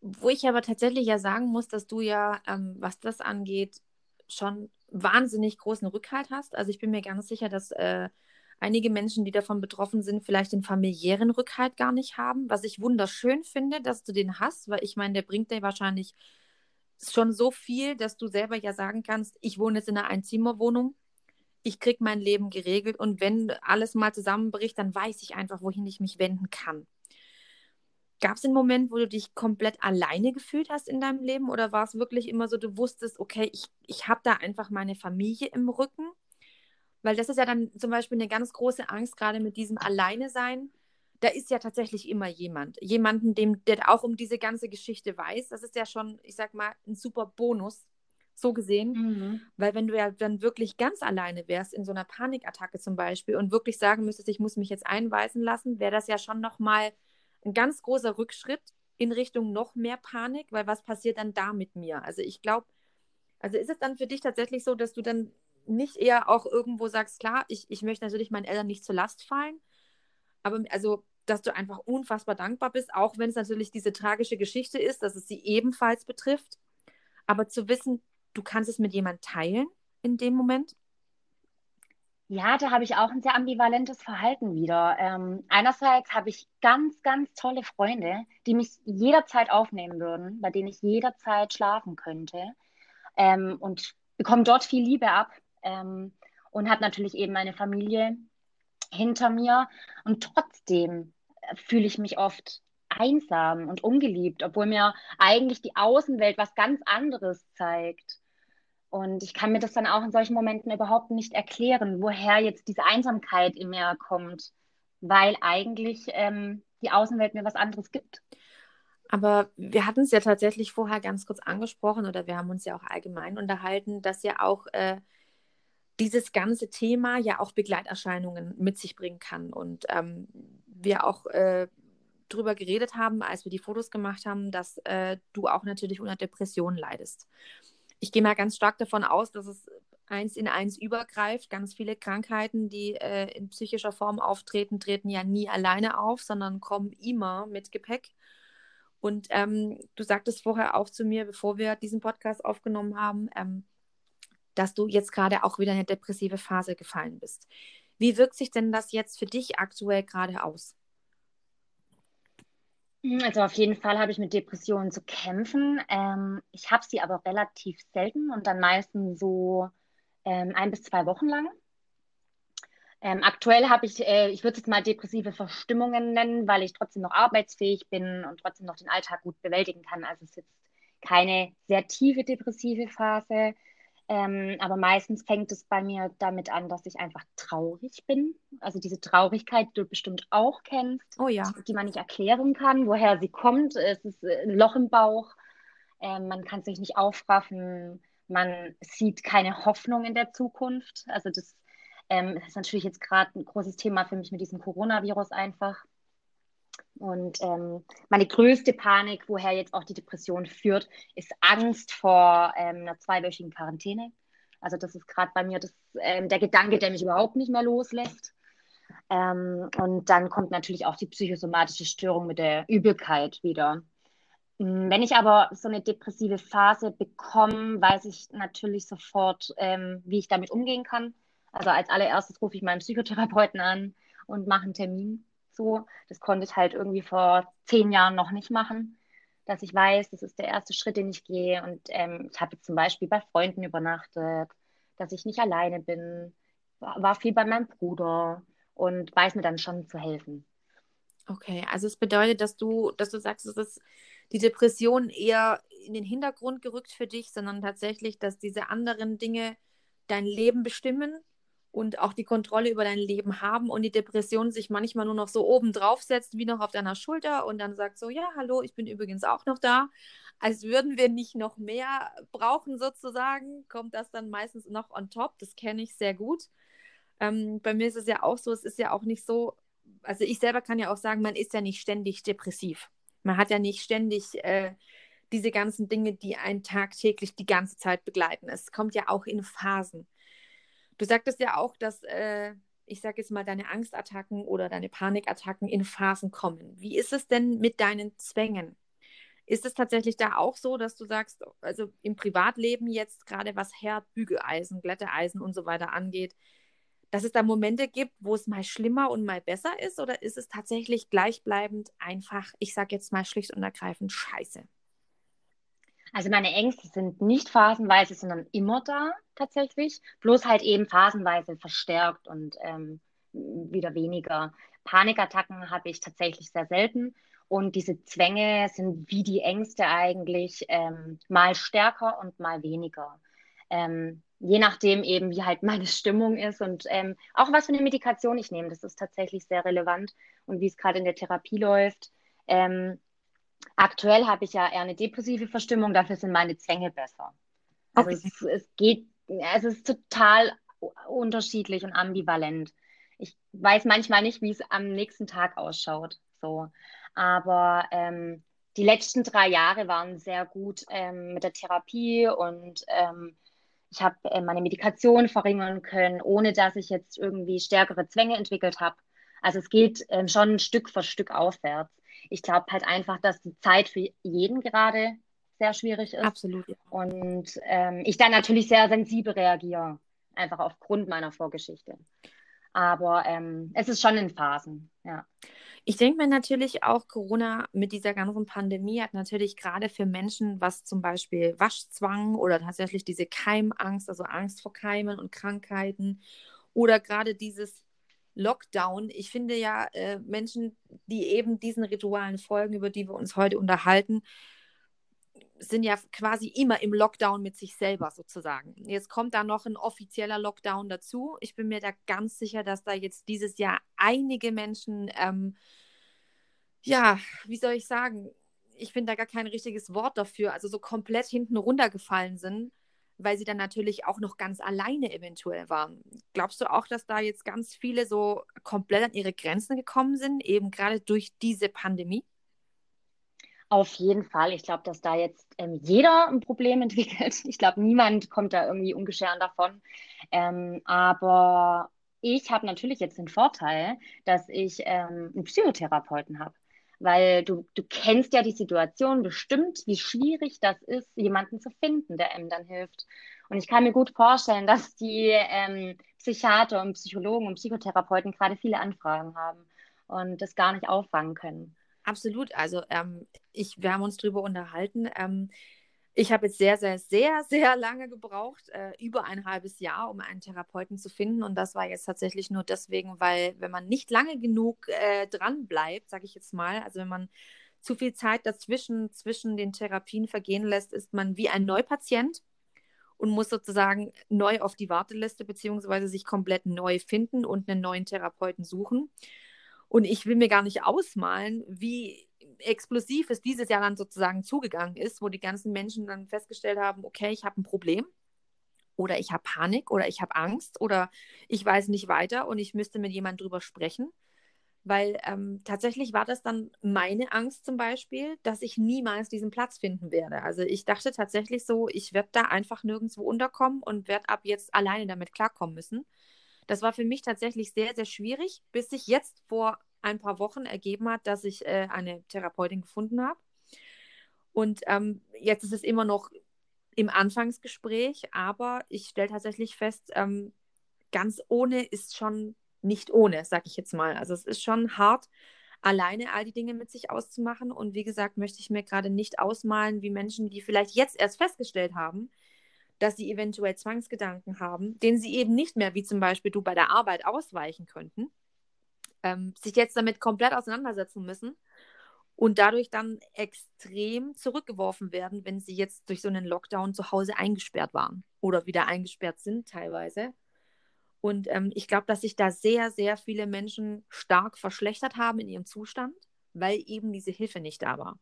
Wo ich aber tatsächlich ja sagen muss, dass du ja, ähm, was das angeht, schon wahnsinnig großen Rückhalt hast. Also ich bin mir ganz sicher, dass äh, einige Menschen, die davon betroffen sind, vielleicht den familiären Rückhalt gar nicht haben, was ich wunderschön finde, dass du den hast, weil ich meine, der bringt dir wahrscheinlich schon so viel, dass du selber ja sagen kannst, ich wohne jetzt in einer Einzimmerwohnung, ich kriege mein Leben geregelt und wenn alles mal zusammenbricht, dann weiß ich einfach, wohin ich mich wenden kann. Gab es einen Moment, wo du dich komplett alleine gefühlt hast in deinem Leben oder war es wirklich immer so, du wusstest, okay, ich, ich habe da einfach meine Familie im Rücken? Weil das ist ja dann zum Beispiel eine ganz große Angst, gerade mit diesem Alleine sein, da ist ja tatsächlich immer jemand. Jemanden, dem, der auch um diese ganze Geschichte weiß. Das ist ja schon, ich sag mal, ein super Bonus, so gesehen. Mhm. Weil wenn du ja dann wirklich ganz alleine wärst, in so einer Panikattacke zum Beispiel, und wirklich sagen müsstest, ich muss mich jetzt einweisen lassen, wäre das ja schon nochmal ein ganz großer Rückschritt in Richtung noch mehr Panik, weil was passiert dann da mit mir? Also ich glaube, also ist es dann für dich tatsächlich so, dass du dann nicht eher auch irgendwo sagst, klar, ich, ich möchte natürlich meinen Eltern nicht zur Last fallen, aber also, dass du einfach unfassbar dankbar bist, auch wenn es natürlich diese tragische Geschichte ist, dass es sie ebenfalls betrifft, aber zu wissen, du kannst es mit jemandem teilen in dem Moment? Ja, da habe ich auch ein sehr ambivalentes Verhalten wieder. Ähm, einerseits habe ich ganz, ganz tolle Freunde, die mich jederzeit aufnehmen würden, bei denen ich jederzeit schlafen könnte ähm, und bekomme dort viel Liebe ab ähm, und habe natürlich eben meine Familie hinter mir und trotzdem fühle ich mich oft einsam und ungeliebt, obwohl mir eigentlich die Außenwelt was ganz anderes zeigt. Und ich kann mir das dann auch in solchen Momenten überhaupt nicht erklären, woher jetzt diese Einsamkeit in mir kommt, weil eigentlich ähm, die Außenwelt mir was anderes gibt. Aber wir hatten es ja tatsächlich vorher ganz kurz angesprochen oder wir haben uns ja auch allgemein unterhalten, dass ja auch äh, dieses ganze Thema ja auch Begleiterscheinungen mit sich bringen kann. Und ähm, wir auch äh, drüber geredet haben, als wir die Fotos gemacht haben, dass äh, du auch natürlich unter Depressionen leidest ich gehe mal ganz stark davon aus, dass es eins in eins übergreift. Ganz viele Krankheiten, die äh, in psychischer Form auftreten, treten ja nie alleine auf, sondern kommen immer mit Gepäck. Und ähm, du sagtest vorher auch zu mir, bevor wir diesen Podcast aufgenommen haben, ähm, dass du jetzt gerade auch wieder in eine depressive Phase gefallen bist. Wie wirkt sich denn das jetzt für dich aktuell gerade aus? Hm, also auf jeden Fall habe ich mit Depressionen zu kämpfen. Ähm, ich habe sie aber relativ selten und dann meistens so ähm, ein bis zwei Wochen lang. Ähm, aktuell habe ich, äh, ich würde es jetzt mal depressive Verstimmungen nennen, weil ich trotzdem noch arbeitsfähig bin und trotzdem noch den Alltag gut bewältigen kann. Also es ist jetzt keine sehr tiefe depressive Phase. Ähm, aber meistens fängt es bei mir damit an, dass ich einfach traurig bin. Also diese Traurigkeit, die du bestimmt auch kennst, oh ja. die man nicht erklären kann, woher sie kommt. Es ist ein Loch im Bauch. Ähm, man kann sich nicht aufraffen. Man sieht keine Hoffnung in der Zukunft. Also das, ähm, das ist natürlich jetzt gerade ein großes Thema für mich mit diesem Coronavirus einfach. Und ähm, meine größte Panik, woher jetzt auch die Depression führt, ist Angst vor ähm, einer zweiwöchigen Quarantäne. Also das ist gerade bei mir das, ähm, der Gedanke, der mich überhaupt nicht mehr loslässt. Ähm, und dann kommt natürlich auch die psychosomatische Störung mit der Übelkeit wieder. Hm, wenn ich aber so eine depressive Phase bekomme, weiß ich natürlich sofort, ähm, wie ich damit umgehen kann. Also als allererstes rufe ich meinen Psychotherapeuten an und mache einen Termin so. Das konnte ich halt irgendwie vor zehn Jahren noch nicht machen, dass ich weiß, das ist der erste Schritt, den ich gehe. Und ähm, ich habe zum Beispiel bei Freunden übernachtet, dass ich nicht alleine bin, war, war viel bei meinem Bruder und weiß mir dann schon zu helfen. Okay, also es bedeutet, dass du, dass du sagst, dass es die Depression eher in den Hintergrund gerückt für dich, sondern tatsächlich, dass diese anderen Dinge dein Leben bestimmen und auch die Kontrolle über dein Leben haben und die Depression sich manchmal nur noch so oben drauf setzt, wie noch auf deiner Schulter und dann sagt so, ja, hallo, ich bin übrigens auch noch da. Als würden wir nicht noch mehr brauchen sozusagen, kommt das dann meistens noch on top. Das kenne ich sehr gut. Ähm, bei mir ist es ja auch so, es ist ja auch nicht so, also ich selber kann ja auch sagen, man ist ja nicht ständig depressiv. Man hat ja nicht ständig äh, diese ganzen Dinge, die einen tagtäglich die ganze Zeit begleiten. Es kommt ja auch in Phasen. Du sagtest ja auch, dass, äh, ich sage jetzt mal, deine Angstattacken oder deine Panikattacken in Phasen kommen. Wie ist es denn mit deinen Zwängen? Ist es tatsächlich da auch so, dass du sagst, also im Privatleben jetzt gerade was Herd, Bügeleisen, Glätteeisen und so weiter angeht, dass es da Momente gibt, wo es mal schlimmer und mal besser ist? Oder ist es tatsächlich gleichbleibend einfach, ich sage jetzt mal schlicht und ergreifend, scheiße? Also meine Ängste sind nicht phasenweise, sondern immer da tatsächlich. Bloß halt eben phasenweise verstärkt und ähm, wieder weniger. Panikattacken habe ich tatsächlich sehr selten. Und diese Zwänge sind wie die Ängste eigentlich ähm, mal stärker und mal weniger. Ähm, je nachdem eben, wie halt meine Stimmung ist und ähm, auch was für eine Medikation ich nehme. Das ist tatsächlich sehr relevant und wie es gerade in der Therapie läuft. Ähm, aktuell habe ich ja eher eine depressive Verstimmung, dafür sind meine Zwänge besser. Also okay. es, es geht, es ist total unterschiedlich und ambivalent. Ich weiß manchmal nicht, wie es am nächsten Tag ausschaut. So. Aber ähm, die letzten drei Jahre waren sehr gut ähm, mit der Therapie und ähm, ich habe äh, meine Medikation verringern können, ohne dass ich jetzt irgendwie stärkere Zwänge entwickelt habe. Also es geht ähm, schon Stück für Stück aufwärts. Ich glaube halt einfach, dass die Zeit für jeden gerade sehr schwierig ist. Absolut. Und ähm, ich dann natürlich sehr sensibel reagiere, einfach aufgrund meiner Vorgeschichte. Aber ähm, es ist schon in Phasen, ja. Ich denke mir natürlich auch, Corona mit dieser ganzen Pandemie hat natürlich gerade für Menschen, was zum Beispiel Waschzwang oder tatsächlich diese Keimangst, also Angst vor Keimen und Krankheiten oder gerade dieses Lockdown. Ich finde ja, äh, Menschen, die eben diesen Ritualen folgen, über die wir uns heute unterhalten, sind ja quasi immer im Lockdown mit sich selber sozusagen. Jetzt kommt da noch ein offizieller Lockdown dazu. Ich bin mir da ganz sicher, dass da jetzt dieses Jahr einige Menschen, ähm, ja, wie soll ich sagen, ich finde da gar kein richtiges Wort dafür, also so komplett hinten runtergefallen sind, weil sie dann natürlich auch noch ganz alleine eventuell waren. Glaubst du auch, dass da jetzt ganz viele so komplett an ihre Grenzen gekommen sind, eben gerade durch diese Pandemie? Auf jeden Fall. Ich glaube, dass da jetzt ähm, jeder ein Problem entwickelt. Ich glaube, niemand kommt da irgendwie ungescheren davon. Ähm, aber ich habe natürlich jetzt den Vorteil, dass ich ähm, einen Psychotherapeuten habe. Weil du, du kennst ja die Situation bestimmt, wie schwierig das ist, jemanden zu finden, der einem dann hilft. Und ich kann mir gut vorstellen, dass die ähm, Psychiater und Psychologen und Psychotherapeuten gerade viele Anfragen haben und das gar nicht auffangen können. Absolut. Also ähm, ich, wir haben uns darüber unterhalten. Ähm, ich habe jetzt sehr, sehr, sehr, sehr lange gebraucht, äh, über ein halbes Jahr, um einen Therapeuten zu finden. Und das war jetzt tatsächlich nur deswegen, weil wenn man nicht lange genug äh, dran bleibt, sage ich jetzt mal, also wenn man zu viel Zeit dazwischen zwischen den Therapien vergehen lässt, ist man wie ein Neupatient und muss sozusagen neu auf die Warteliste beziehungsweise sich komplett neu finden und einen neuen Therapeuten suchen. Und ich will mir gar nicht ausmalen, wie explosiv es dieses Jahr dann sozusagen zugegangen ist, wo die ganzen Menschen dann festgestellt haben, okay, ich habe ein Problem oder ich habe Panik oder ich habe Angst oder ich weiß nicht weiter und ich müsste mit jemandem drüber sprechen. Weil ähm, tatsächlich war das dann meine Angst zum Beispiel, dass ich niemals diesen Platz finden werde. Also ich dachte tatsächlich so, ich werde da einfach nirgendwo unterkommen und werde ab jetzt alleine damit klarkommen müssen. Das war für mich tatsächlich sehr, sehr schwierig, bis sich jetzt vor ein paar Wochen ergeben hat, dass ich äh, eine Therapeutin gefunden habe. Und ähm, jetzt ist es immer noch im Anfangsgespräch, aber ich stelle tatsächlich fest, ähm, ganz ohne ist schon nicht ohne, sag ich jetzt mal. Also es ist schon hart, alleine all die Dinge mit sich auszumachen. Und wie gesagt, möchte ich mir gerade nicht ausmalen, wie Menschen, die vielleicht jetzt erst festgestellt haben, dass sie eventuell Zwangsgedanken haben, denen sie eben nicht mehr, wie zum Beispiel du bei der Arbeit, ausweichen könnten, ähm, sich jetzt damit komplett auseinandersetzen müssen und dadurch dann extrem zurückgeworfen werden, wenn sie jetzt durch so einen Lockdown zu Hause eingesperrt waren oder wieder eingesperrt sind teilweise. Und ähm, ich glaube, dass sich da sehr, sehr viele Menschen stark verschlechtert haben in ihrem Zustand, weil eben diese Hilfe nicht da war.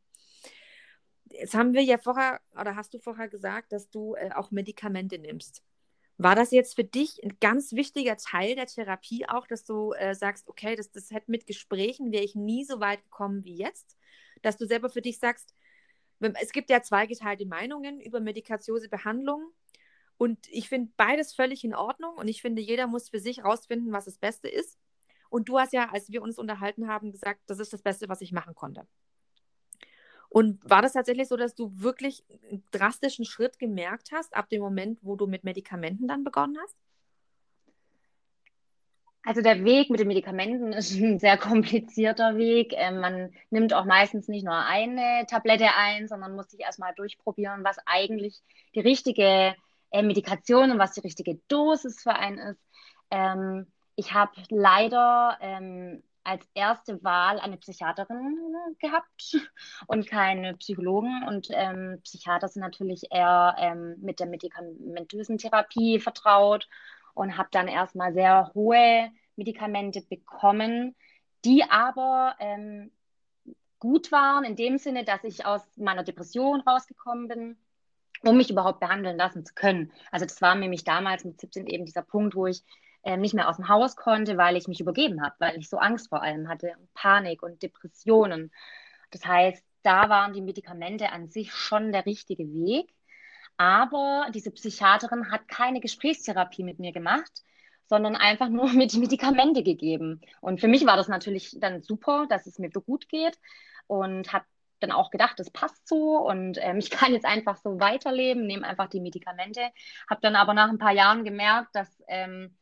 Jetzt haben wir ja vorher, oder hast du vorher gesagt, dass du äh, auch Medikamente nimmst. War das jetzt für dich ein ganz wichtiger Teil der Therapie auch, dass du äh, sagst, okay, das, das hätte mit Gesprächen wäre ich nie so weit gekommen wie jetzt, dass du selber für dich sagst, es gibt ja zweigeteilte Meinungen über medikatiöse Behandlung und ich finde beides völlig in Ordnung und ich finde, jeder muss für sich rausfinden, was das Beste ist. Und du hast ja, als wir uns unterhalten haben, gesagt, das ist das Beste, was ich machen konnte. Und war das tatsächlich so, dass du wirklich einen drastischen Schritt gemerkt hast, ab dem Moment, wo du mit Medikamenten dann begonnen hast? Also der Weg mit den Medikamenten ist ein sehr komplizierter Weg. Ähm, man nimmt auch meistens nicht nur eine Tablette ein, sondern muss sich erstmal durchprobieren, was eigentlich die richtige äh, Medikation und was die richtige Dosis für einen ist. Ähm, ich habe leider ähm, als erste Wahl eine Psychiaterin gehabt und keine Psychologen. Und ähm, Psychiater sind natürlich eher ähm, mit der medikamentösen Therapie vertraut und habe dann erstmal sehr hohe Medikamente bekommen, die aber ähm, gut waren in dem Sinne, dass ich aus meiner Depression rausgekommen bin, um mich überhaupt behandeln lassen zu können. Also das war nämlich damals mit 17 eben dieser Punkt, wo ich äh, nicht mehr aus dem Haus konnte, weil ich mich übergeben habe, weil ich so Angst vor allem hatte, Panik und Depressionen. Das heißt, da waren die Medikamente an sich schon der richtige Weg. Aber diese Psychiaterin hat keine Gesprächstherapie mit mir gemacht, sondern einfach nur mit Medikamente gegeben. Und für mich war das natürlich dann super, dass es mir so gut geht und habe dann auch gedacht, das passt so und ähm, ich kann jetzt einfach so weiterleben, nehme einfach die Medikamente. Habe dann aber nach ein paar Jahren gemerkt, dass ähm,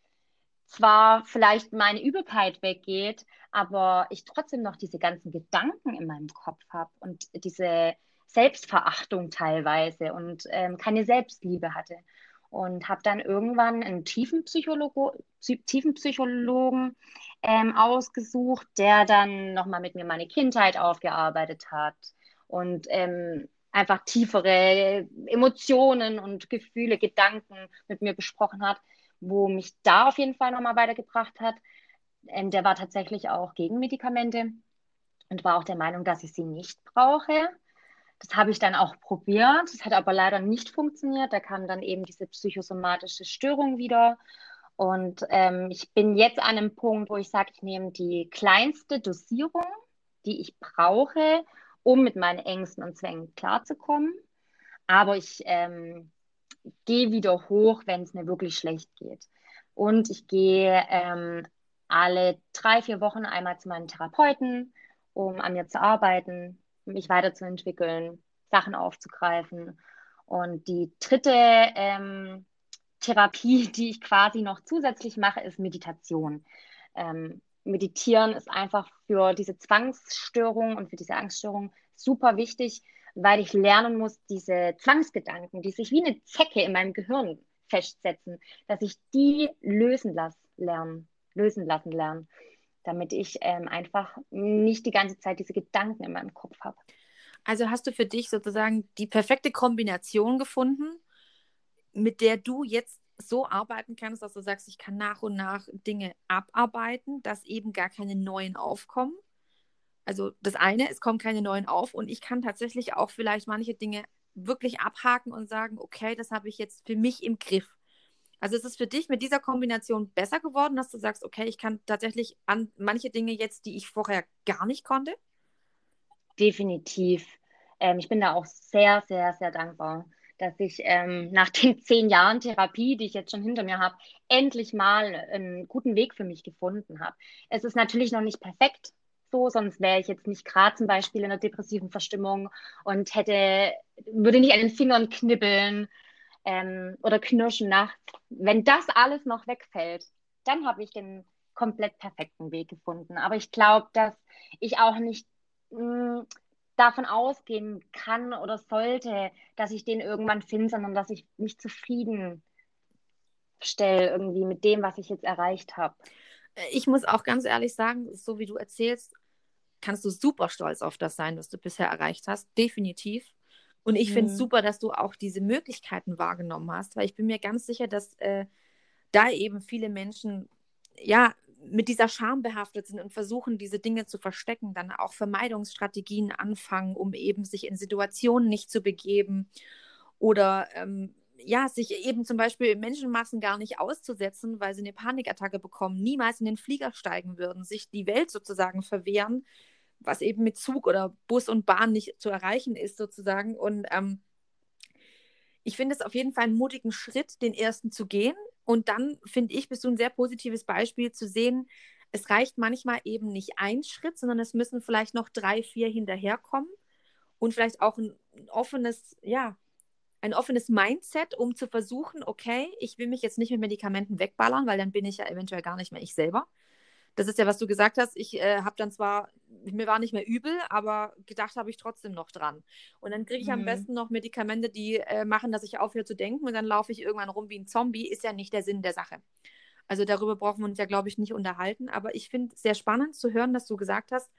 zwar vielleicht meine Übelkeit weggeht, aber ich trotzdem noch diese ganzen Gedanken in meinem Kopf habe und diese Selbstverachtung teilweise und ähm, keine Selbstliebe hatte. Und habe dann irgendwann einen Tiefenpsychologo, Tiefenpsychologen ähm, ausgesucht, der dann nochmal mit mir meine Kindheit aufgearbeitet hat und ähm, einfach tiefere Emotionen und Gefühle, Gedanken mit mir besprochen hat, wo mich da auf jeden Fall nochmal weitergebracht hat. Ähm, der war tatsächlich auch gegen Medikamente und war auch der Meinung, dass ich sie nicht brauche. Das habe ich dann auch probiert. Das hat aber leider nicht funktioniert. Da kam dann eben diese psychosomatische Störung wieder. Und ähm, ich bin jetzt an einem Punkt, wo ich sage, ich nehme die kleinste Dosierung, die ich brauche, um mit meinen Ängsten und Zwängen klarzukommen. Aber ich ähm, gehe wieder hoch, wenn es mir wirklich schlecht geht. Und ich gehe ähm, alle drei, vier Wochen einmal zu meinem Therapeuten, um an mir zu arbeiten, mich weiterzuentwickeln, Sachen aufzugreifen. Und die dritte ähm, Therapie, die ich quasi noch zusätzlich mache, ist Meditation. Ähm, Meditieren ist einfach für diese Zwangsstörung und für diese Angststörung super wichtig, weil ich lernen muss, diese Zwangsgedanken, die sich wie eine Zecke in meinem Gehirn festsetzen, dass ich die lösen lassen lernen, lösen lassen lernen damit ich ähm, einfach nicht die ganze Zeit diese Gedanken in meinem Kopf habe. Also hast du für dich sozusagen die perfekte Kombination gefunden, mit der du jetzt so arbeiten kannst, dass du sagst, ich kann nach und nach Dinge abarbeiten, dass eben gar keine neuen aufkommen. Also das eine, es kommen keine neuen auf und ich kann tatsächlich auch vielleicht manche Dinge wirklich abhaken und sagen, okay, das habe ich jetzt für mich im Griff. Also ist es für dich mit dieser Kombination besser geworden, dass du sagst, okay, ich kann tatsächlich an manche Dinge jetzt, die ich vorher gar nicht konnte? Definitiv. Ähm, ich bin da auch sehr, sehr, sehr dankbar, dass ich ähm, nach den zehn Jahren Therapie, die ich jetzt schon hinter mir habe, endlich mal einen guten Weg für mich gefunden habe. Es ist natürlich noch nicht perfekt, so, sonst wäre ich jetzt nicht gerade zum Beispiel in einer depressiven Verstimmung und hätte, würde nicht an den Fingern knibbeln ähm, oder knirschen nachts. Wenn das alles noch wegfällt, dann habe ich den komplett perfekten Weg gefunden. Aber ich glaube, dass ich auch nicht mh, mm, davon ausgehen kann oder sollte, dass ich den irgendwann finde, sondern dass ich mich zufrieden stelle irgendwie mit dem, was ich jetzt erreicht habe. Ich muss auch ganz ehrlich sagen, so wie du erzählst, kannst du super stolz auf das sein, was du bisher erreicht hast. Definitiv. Und ich mhm. finde es super, dass du auch diese Möglichkeiten wahrgenommen hast, weil ich bin mir ganz sicher, dass äh, da eben viele Menschen ja mit dieser Scham behaftet sind und versuchen, diese Dinge zu verstecken, dann auch Vermeidungsstrategien anfangen, um eben sich in Situationen nicht zu begeben oder ähm, ja, sich eben zum Beispiel Menschenmassen gar nicht auszusetzen, weil sie eine Panikattacke bekommen, niemals in den Flieger steigen würden, sich die Welt sozusagen verwehren, was eben mit Zug oder Bus und Bahn nicht zu erreichen ist, sozusagen. Und ähm, ich finde es auf jeden Fall einen mutigen Schritt, den ersten zu gehen. Und dann, finde ich, bist du ein sehr positives Beispiel zu sehen, es reicht manchmal eben nicht ein Schritt, sondern es müssen vielleicht noch drei, vier hinterherkommen und vielleicht auch ein offenes, ja, ein offenes Mindset, um zu versuchen, okay, ich will mich jetzt nicht mit Medikamenten wegballern, weil dann bin ich ja eventuell gar nicht mehr ich selber, das ist ja, was du gesagt hast. Ich äh, habe dann zwar, mir war nicht mehr übel, aber gedacht habe ich trotzdem noch dran. Und dann kriege ich mhm. am besten noch Medikamente, die äh, machen, dass ich aufhöre zu denken und dann laufe ich irgendwann rum wie ein Zombie. Ist ja nicht der Sinn der Sache. Also darüber brauchen wir uns ja, glaube ich, nicht unterhalten. Aber ich finde es sehr spannend zu hören, dass du gesagt hast,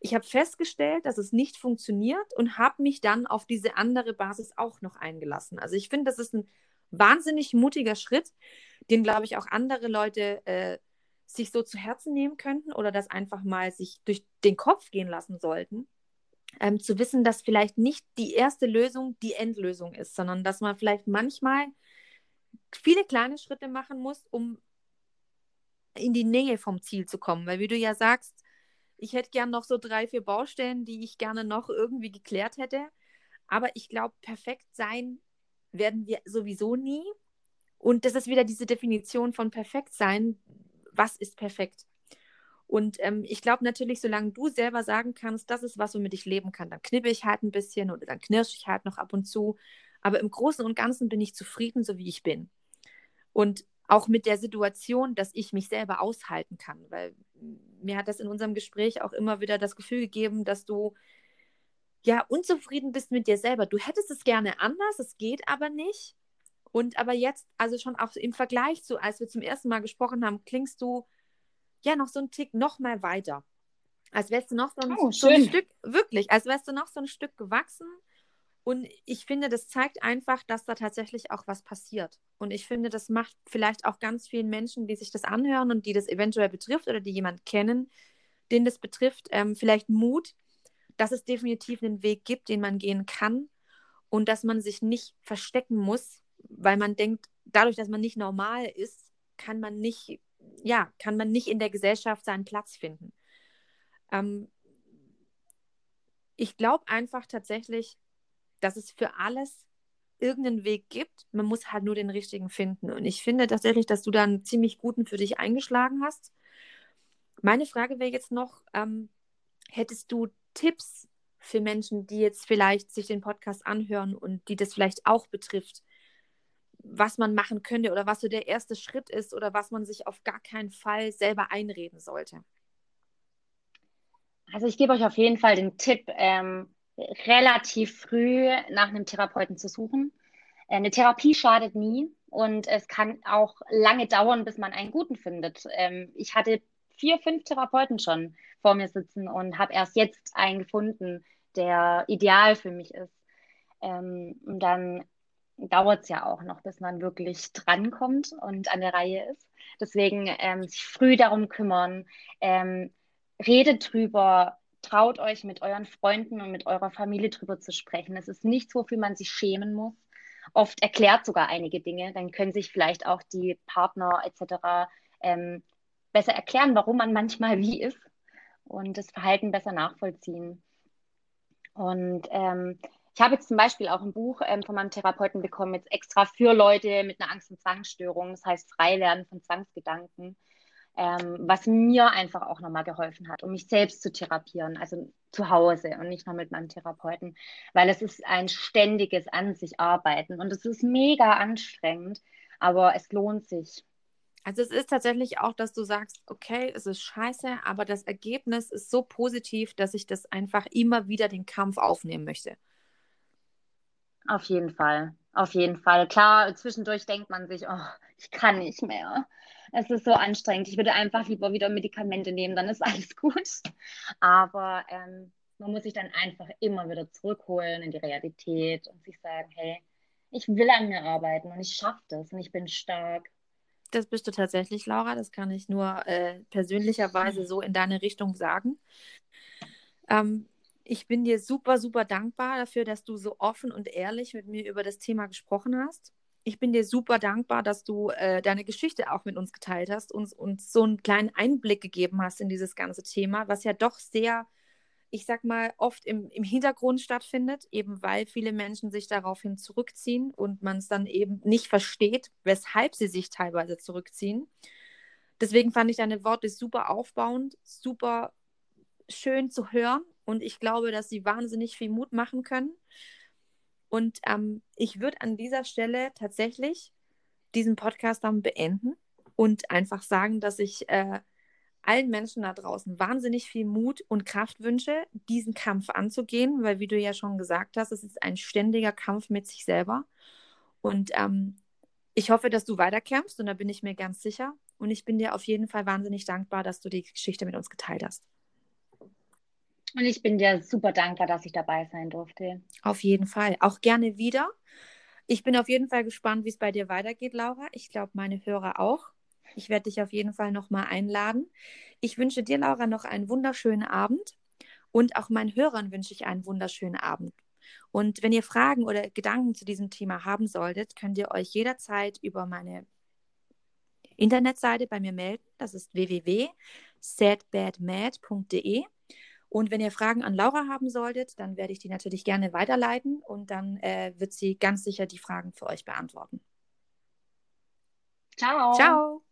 ich habe festgestellt, dass es nicht funktioniert und habe mich dann auf diese andere Basis auch noch eingelassen. Also ich finde, das ist ein wahnsinnig mutiger Schritt, den, glaube ich, auch andere Leute äh, sich so zu Herzen nehmen könnten oder das einfach mal sich durch den Kopf gehen lassen sollten. Ähm, zu wissen, dass vielleicht nicht die erste Lösung die Endlösung ist, sondern dass man vielleicht manchmal viele kleine Schritte machen muss, um in die Nähe vom Ziel zu kommen. Weil wie du ja sagst, ich hätte gern noch so drei, vier Baustellen, die ich gerne noch irgendwie geklärt hätte. Aber ich glaube, perfekt sein werden wir sowieso nie. Und das ist wieder diese Definition von perfekt sein. Was ist perfekt? Und ähm, ich glaube natürlich, solange du selber sagen kannst, das ist was, womit ich leben kann, dann knippe ich halt ein bisschen oder dann knirsche ich halt noch ab und zu. Aber im Großen und Ganzen bin ich zufrieden, so wie ich bin. Und auch mit der Situation, dass ich mich selber aushalten kann, weil mir hat das in unserem Gespräch auch immer wieder das Gefühl gegeben, dass du ja unzufrieden bist mit dir selber. Du hättest es gerne anders, es geht aber nicht. Und aber jetzt, also schon auch im Vergleich zu, als wir zum ersten Mal gesprochen haben, klingst du ja noch so einen Tick noch mal weiter. Als wärst du noch so ein, oh, so ein Stück, wirklich, als wärst du noch so ein Stück gewachsen. Und ich finde, das zeigt einfach, dass da tatsächlich auch was passiert. Und ich finde, das macht vielleicht auch ganz vielen Menschen, die sich das anhören und die das eventuell betrifft oder die jemand kennen, den das betrifft, ähm, vielleicht Mut, dass es definitiv einen Weg gibt, den man gehen kann und dass man sich nicht verstecken muss, weil man denkt, dadurch, dass man nicht normal ist, kann man nicht, ja, kann man nicht in der Gesellschaft seinen Platz finden. Ähm, ich glaube einfach tatsächlich, dass es für alles irgendeinen Weg gibt. Man muss halt nur den richtigen finden. Und ich finde tatsächlich, dass du da einen ziemlich guten für dich eingeschlagen hast. Meine Frage wäre jetzt noch, ähm, hättest du Tipps für Menschen, die jetzt vielleicht sich den Podcast anhören und die das vielleicht auch betrifft, was man machen könnte oder was so der erste Schritt ist oder was man sich auf gar keinen Fall selber einreden sollte? Also ich gebe euch auf jeden Fall den Tipp, ähm, relativ früh nach einem Therapeuten zu suchen. Äh, eine Therapie schadet nie und es kann auch lange dauern, bis man einen guten findet. Ähm, ich hatte vier, fünf Therapeuten schon vor mir sitzen und habe erst jetzt einen gefunden, der ideal für mich ist. Ähm, und dann dauert es ja auch noch, bis man wirklich drankommt und an der Reihe ist. Deswegen ähm, sich früh darum kümmern, ähm, redet drüber, traut euch mit euren Freunden und mit eurer Familie drüber zu sprechen. Es ist nichts, wofür man sich schämen muss. Oft erklärt sogar einige Dinge. Dann können sich vielleicht auch die Partner etc. Ähm, besser erklären, warum man manchmal wie ist und das Verhalten besser nachvollziehen. Und ähm, ich habe jetzt zum Beispiel auch ein Buch ähm, von meinem Therapeuten bekommen, jetzt extra für Leute mit einer Angst- und Zwangsstörung. Das heißt Freilernen von Zwangsgedanken ähm, was mir einfach auch nochmal geholfen hat, um mich selbst zu therapieren, also zu Hause und nicht nur mit meinem Therapeuten, weil es ist ein ständiges An sich arbeiten und es ist mega anstrengend, aber es lohnt sich. Also es ist tatsächlich auch, dass du sagst, okay, es ist scheiße, aber das Ergebnis ist so positiv, dass ich das einfach immer wieder den Kampf aufnehmen möchte. Auf jeden Fall, auf jeden Fall. Klar, zwischendurch denkt man sich, oh, ich kann nicht mehr es ist so anstrengend. Ich würde einfach lieber wieder Medikamente nehmen, dann ist alles gut. Aber ähm, man muss sich dann einfach immer wieder zurückholen in die Realität und sich sagen, hey, ich will an mir arbeiten und ich schaffe das und ich bin stark. Das bist du tatsächlich, Laura. Das kann ich nur äh, persönlicherweise so in deine Richtung sagen. Ähm, ich bin dir super, super dankbar dafür, dass du so offen und ehrlich mit mir über das Thema gesprochen hast ich bin dir super dankbar, dass du äh, deine Geschichte auch mit uns geteilt hast und uns so einen kleinen Einblick gegeben hast in dieses ganze Thema, was ja doch sehr, ich sag mal, oft im, im Hintergrund stattfindet, eben weil viele Menschen sich daraufhin zurückziehen und man es dann eben nicht versteht, weshalb sie sich teilweise zurückziehen. Deswegen fand ich deine Worte super aufbauend, super schön zu hören und ich glaube, dass sie wahnsinnig viel Mut machen können. Und ähm, ich würde an dieser Stelle tatsächlich diesen Podcast dann beenden und einfach sagen, dass ich äh, allen Menschen da draußen wahnsinnig viel Mut und Kraft wünsche, diesen Kampf anzugehen, weil, wie du ja schon gesagt hast, es ist ein ständiger Kampf mit sich selber. Und ähm, ich hoffe, dass du weiterkämpfst und da bin ich mir ganz sicher. Und ich bin dir auf jeden Fall wahnsinnig dankbar, dass du die Geschichte mit uns geteilt hast. Und ich bin dir super dankbar, dass ich dabei sein durfte. Auf jeden Fall. Auch gerne wieder. Ich bin auf jeden Fall gespannt, wie es bei dir weitergeht, Laura. Ich glaube, meine Hörer auch. Ich werde dich auf jeden Fall nochmal einladen. Ich wünsche dir, Laura, noch einen wunderschönen Abend. Und auch meinen Hörern wünsche ich einen wunderschönen Abend. Und wenn ihr Fragen oder Gedanken zu diesem Thema haben solltet, könnt ihr euch jederzeit über meine Internetseite bei mir melden. Das ist www.sadbadmad.de. Und wenn ihr Fragen an Laura haben solltet, dann werde ich die natürlich gerne weiterleiten und dann äh, wird sie ganz sicher die Fragen für euch beantworten. Ciao. Ciao.